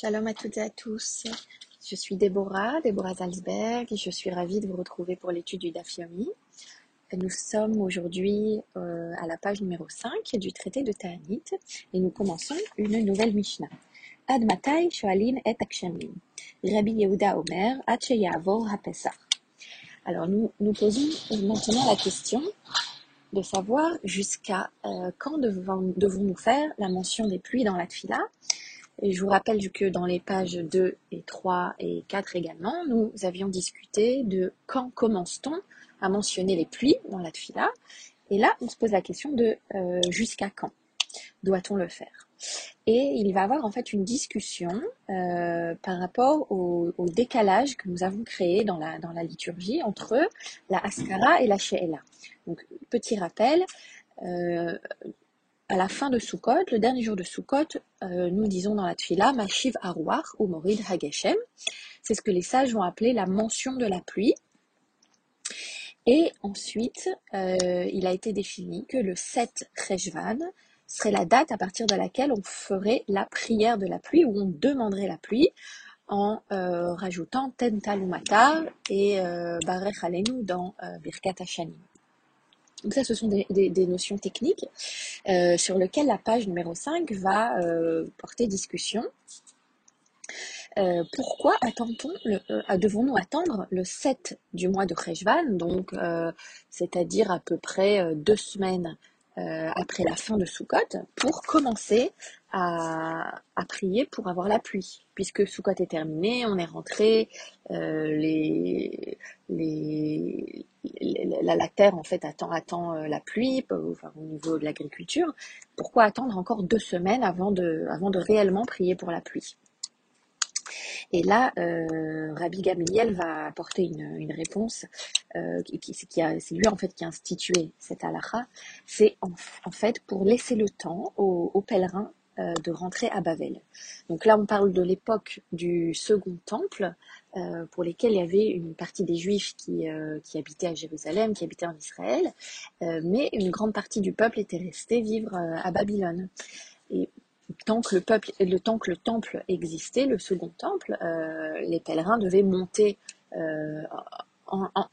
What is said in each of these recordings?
Shalom à toutes et à tous. Je suis Déborah, Déborah Salzberg, et je suis ravie de vous retrouver pour l'étude du Daf Yomi. Nous sommes aujourd'hui euh, à la page numéro 5 du traité de Ta'anit et nous commençons une nouvelle Mishnah. Ad matai shoalin et akshamim. Rabbi Yehuda Omer, ad sheyavor hapesach. Alors nous nous posons maintenant la question de savoir jusqu'à euh, quand devons-nous faire la mention des pluies dans la tfila et je vous rappelle que dans les pages 2 et 3 et 4 également, nous avions discuté de quand commence-t-on à mentionner les pluies dans la tfila. Et là, on se pose la question de euh, jusqu'à quand doit-on le faire? Et il va y avoir en fait une discussion euh, par rapport au, décalage que nous avons créé dans la, dans la liturgie entre la Askara et la She'ela. Donc, petit rappel, euh, à la fin de Sukkot, le dernier jour de Sukkot, euh, nous disons dans la Tfila, Mashiv Aruach ou Morid Hageshem. C'est ce que les sages vont appeler la mention de la pluie. Et ensuite, euh, il a été défini que le 7 Rejvan serait la date à partir de laquelle on ferait la prière de la pluie, où on demanderait la pluie, en euh, rajoutant Tentalumatar et Barech Alenu dans Birkat Hashanim. Donc ça, ce sont des, notions techniques euh, sur lesquelles la page numéro 5 va euh, porter discussion. Euh, pourquoi devons-nous attendre le 7 du mois de Rejvan, donc c'est-à-dire à peu près deux semaines après la fin de Sukkot, pour commencer à, prier pour avoir la pluie. Puisque Sukkot est terminé, on est rentré, euh, les, les, la, terre en fait attend, attend euh, la pluie enfin, au niveau de l'agriculture. Pourquoi attendre encore deux semaines avant de, avant de réellement prier pour la pluie? Et là, euh, Rabbi Gamliel va apporter une, réponse euh, qui, qui, c'est lui en fait qui a institué cette halakha. C'est en, fait pour laisser le temps aux pèlerins euh, de rentrer à Bavel. Donc là, on parle de l'époque du second temple, euh, pour lesquels il y avait une partie des Juifs qui, euh, qui habitaient à Jérusalem, qui habitaient en Israël, mais une grande partie du peuple était resté vivre à Babylone. Tant que le peuple, le temps que le temple existait, le second temple, les pèlerins devaient monter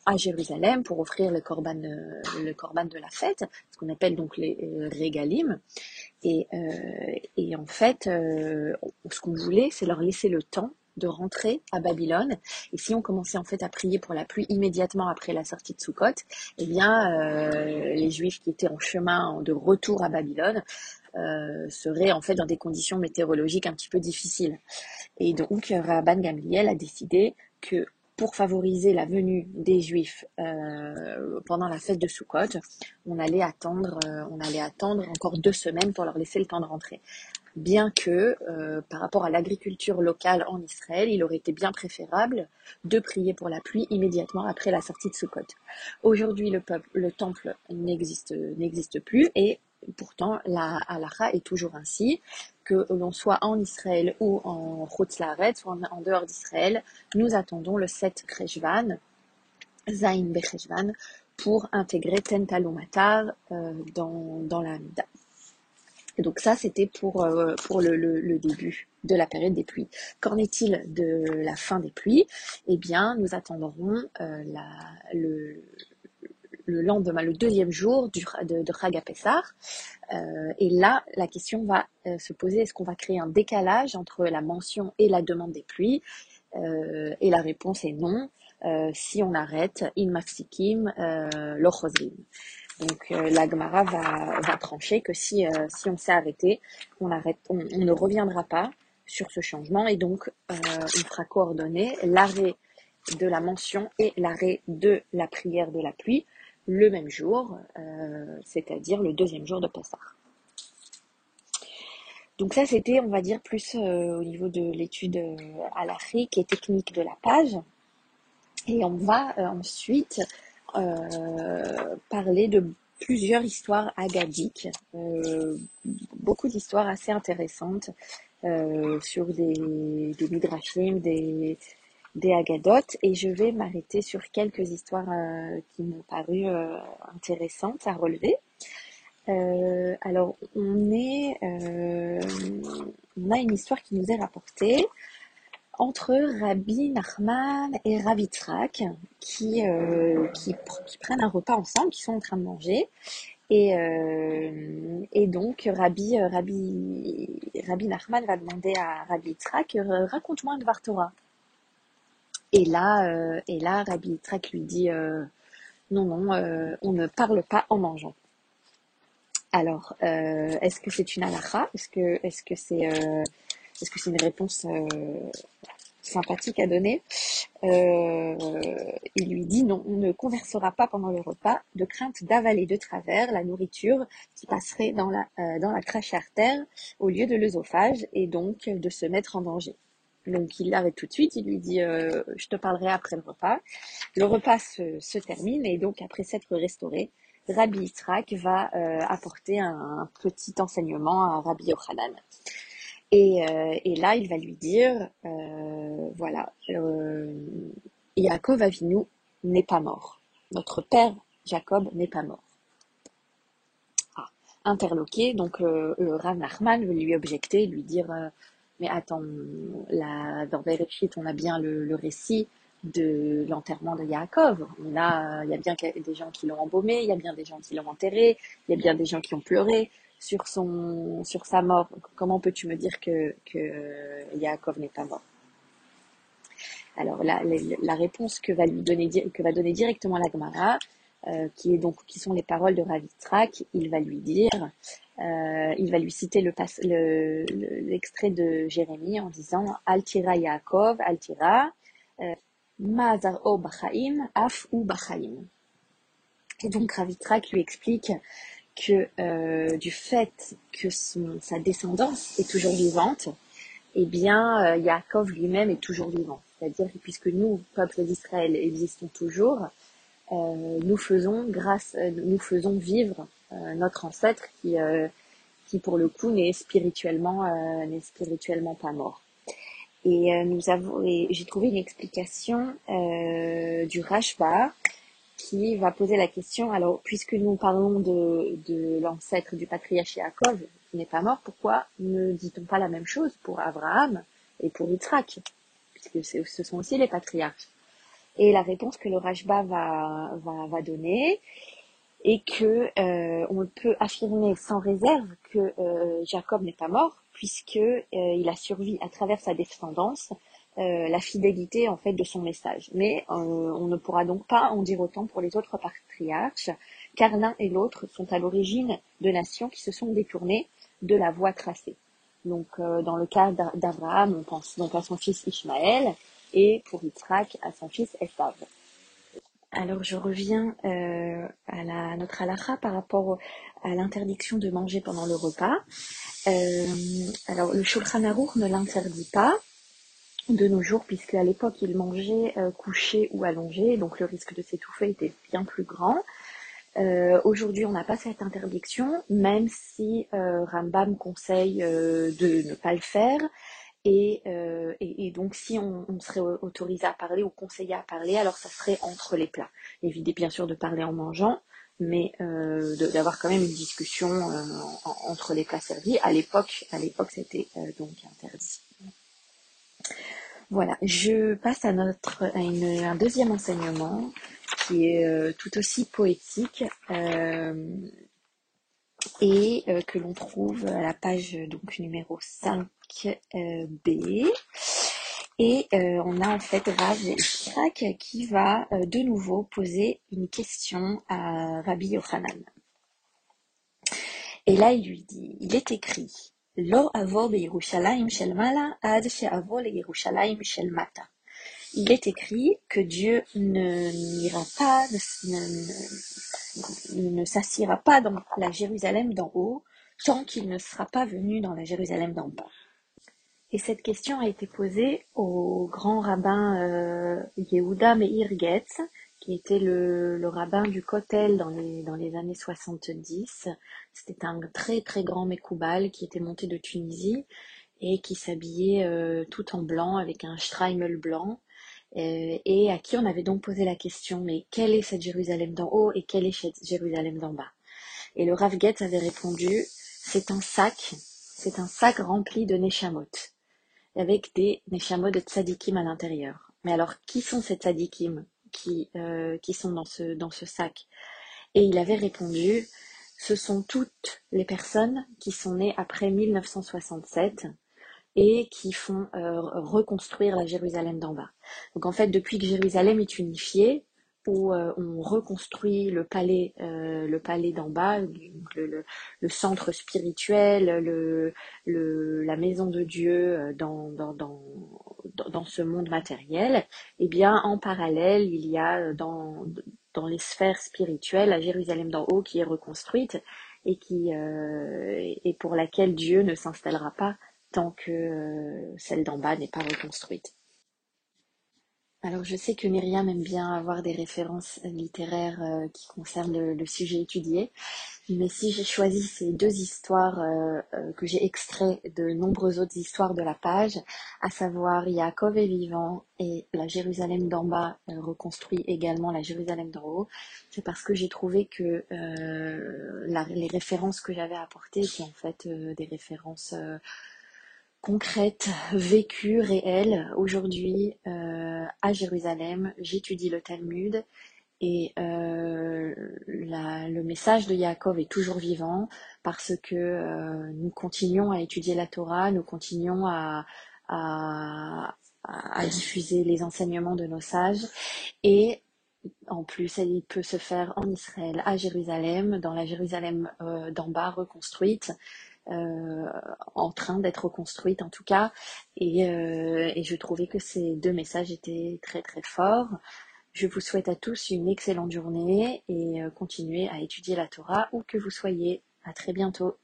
à Jérusalem pour offrir le corban, le corban de la fête, ce qu'on appelle donc les régalim. Et, euh, en fait, euh, ce qu'on voulait, c'est leur laisser le temps de rentrer à Babylone. Et si on commençait en fait à prier pour la pluie immédiatement après la sortie de Sukkot, eh bien, euh, les Juifs qui étaient en chemin de retour à Babylone euh, seraient en fait dans des conditions météorologiques un petit peu difficiles. Et donc, Rabban Gamliel a décidé que pour favoriser la venue des Juifs euh, pendant la fête de Sukkot, on allait attendre, euh, on allait attendre encore deux semaines pour leur laisser le temps de rentrer. Bien que, euh, par rapport à l'agriculture locale en Israël, il aurait été bien préférable de prier pour la pluie immédiatement après la sortie de Sukkot. Aujourd'hui, le, le temple n'existe n'existe plus et pourtant la halakha est toujours ainsi que l'on soit en Israël ou en Chutzlaret, soit en, dehors d'Israël, nous attendons le 7 Kreshvan, Zain Becheshvan, pour intégrer Tentalumatar euh, dans, dans la Mida. donc ça, c'était pour, euh, le, début de la période des pluies. Qu'en est-il de la fin des pluies? Eh bien, nous attendrons euh, la, le, le lendemain, le deuxième jour de, de euh, et là, la question va euh, se poser, est-ce qu'on va créer un décalage entre la mention et la demande des pluies? Euh, Et la réponse est non, si on arrête in maxikim lochozim. Donc la Gemara va, trancher que si, on s'est arrêté, on, on, ne reviendra pas sur ce changement. Et donc on fera coordonner l'arrêt de la mention et l'arrêt de la prière de la pluie le même jour, euh, c'est-à-dire le deuxième jour de Pessah. Donc ça, c'était, on va dire, plus euh, au niveau de l'étude euh, à l'Afrique et technique de la page. Et on va ensuite parler de plusieurs histoires agadiques, beaucoup d'histoires assez intéressantes sur des, des des, des Agadotes et je vais m'arrêter sur quelques histoires euh, qui m'ont paru euh, intéressantes à relever. Euh, alors, on est, on a une histoire qui nous est rapportée entre Rabbi Nachman et Rabbi Trak qui, prennent un repas ensemble, qui sont en train de manger. Et, et donc, Rabbi, Rabbi, Rabbi Nachman va demander à Rabbi Trak, raconte-moi un Dvar Torah. Et là, et là, Rabbi Trak lui dit, non, non, on ne parle pas en mangeant. Alors, euh, est-ce que c'est une halakha? Est-ce que est-ce que c'est euh, est-ce que c'est une réponse euh, sympathique à donner? Il lui dit non, on ne conversera pas pendant le repas de crainte d'avaler de travers la nourriture qui passerait dans la dans la crâche artère au lieu de l'œsophage et donc de se mettre en danger. Donc il l'arrête tout de suite, il lui dit je te parlerai après le repas. Le repas se, termine et donc après s'être restauré, Rabbi Yitzhak va euh, apporter un, petit enseignement à Rabbi Yochanan. Et, euh, là, il va lui dire, euh, voilà, Yaakov Avinu n'est pas mort. Notre père Jacob n'est pas mort. Ah, interloqué, donc le Rav Nachman veut lui objecter, lui dire, mais attends, là, dans Bereshit, on a bien le, récit de l'enterrement de Yaakov. il y a bien des gens qui l'ont embaumé, il y a bien des gens qui l'ont enterré, il y a bien des gens qui ont pleuré sur son, sur sa mort. Comment peux-tu me dire que, que Yaakov n'est pas mort? Alors, la, la, réponse que va lui donner, que va donner directement la Gemara, euh, qui est donc, qui sont les paroles de Ravitrak, il va lui dire, euh, il va lui citer le l'extrait de Jérémie en disant Altira Yaakov, Altira, euh, Mazar o Bachaim, Af ou Bachaim. Et donc Ravitrak lui explique que euh, du fait que sa descendance est toujours vivante, eh bien euh, Yaakov lui-même est toujours vivant. C'est-à-dire que puisque nous, peuple d'Israël, existons toujours, nous faisons grâce, nous faisons vivre notre ancêtre qui, euh, qui pour le coup n'est spirituellement, n'est spirituellement pas mort. Et euh, nous avons, j'ai trouvé une explication euh, du Rashba qui va poser la question. Alors, puisque nous parlons de, de l'ancêtre du patriarche Yaakov qui n'est pas mort, pourquoi ne dit-on pas la même chose pour Abraham et pour Yitzhak, puisque ce sont aussi les patriarches. Et la réponse que le Rashba va, va, va donner est que euh, on peut affirmer sans réserve que euh, Jacob n'est pas mort puisque euh, il a survécu à travers sa descendance euh, la fidélité en fait de son message. Mais on ne pourra donc pas en dire autant pour les autres patriarches, car l'un et l'autre sont à l'origine de nations qui se sont détournées de la voie tracée. Donc dans le cas d'Abraham, on pense donc à son fils Ishmaël et pour Yitzhak à son fils Esav. Alors je reviens à, la, notre halakha par rapport à l'interdiction de manger pendant le repas. Euh, alors le Shulchan Aruch ne l'interdit pas de nos jours, puisque à l'époque il mangeait euh, couché ou allongé, donc le risque de s'étouffer était bien plus grand. Euh, aujourd'hui, on n'a pas cette interdiction, même si Rambam conseille de ne pas le faire. Et, et, donc, si on, serait autorisé à parler ou conseillé à parler, alors ça serait entre les plats. Évitez bien sûr de parler en mangeant, mais euh, d'avoir quand même une discussion euh, entre les plats servis. À l'époque, à l'époque, c'était euh, donc interdit. Voilà, je passe à notre à un deuxième enseignement qui est euh, tout aussi poétique et que l'on trouve à la page donc numéro 5b. Et euh, on a en fait Rav Yitzhak qui va euh, de nouveau poser une question à Rabbi Yochanan. Et là, il lui dit, il est écrit, Lo avo shel mala ad shel mata. Il est écrit que Dieu ne n'ira pas, ne, ne s'assiera pas dans la Jérusalem d'en haut tant qu'il ne sera pas venu dans la Jérusalem d'en bas. Et cette question a été posée au grand rabbin euh, Yehuda Meir Getz, qui était le, rabbin du Kotel dans les, dans les années 70. C'était un très très grand Mekoubal qui était monté de Tunisie et qui s'habillait euh, tout en blanc avec un streimel blanc euh, et à qui on avait donc posé la question mais quelle est cette Jérusalem d'en haut et quelle est cette Jérusalem d'en bas? Et le Rav Getz avait répondu, c'est un sac, c'est un sac rempli de Neshamot, avec des Neshamot de tzadikim à l'intérieur. Mais alors, qui sont ces tzadikim qui, euh, qui sont dans ce, dans ce sac? Et il avait répondu, ce sont toutes les personnes qui sont nées après 1967 et qui font euh, reconstruire la Jérusalem d'en bas. Donc en fait, depuis que Jérusalem est unifiée, où euh, on reconstruit le palais, euh, le palais d'en bas, le, le, centre spirituel, le, la maison de Dieu dans, dans, dans, dans ce monde matériel, eh bien en parallèle, il y a dans, dans les sphères spirituelles la Jérusalem d'en haut qui est reconstruite et qui et pour laquelle Dieu ne s'installera pas tant que euh, celle d'en bas n'est pas reconstruite. Alors je sais que Myriam aime bien avoir des références littéraires euh, qui concernent le, sujet étudié, mais si j'ai choisi ces deux histoires euh, que j'ai extraites de nombreuses autres histoires de la page, à savoir Yaakov est vivant et la Jérusalem d'en bas reconstruit également la Jérusalem d'en haut, c'est parce que j'ai trouvé que les références que j'avais apportées étaient en fait des références concrète, vécue, réelle. Aujourd'hui, euh, à Jérusalem, j'étudie le Talmud et euh, le message de Yaakov est toujours vivant parce que euh, nous continuons à étudier la Torah, nous continuons à, à, diffuser les enseignements de nos sages et en plus, il peut se faire en Israël, à Jérusalem, dans la Jérusalem d'en bas reconstruite. Euh, en train d'être reconstruite en tout cas. Et, euh, et je trouvais que ces deux messages étaient très très forts. Je vous souhaite à tous une excellente journée et euh, continuez à étudier la Torah où que vous soyez. À très bientôt.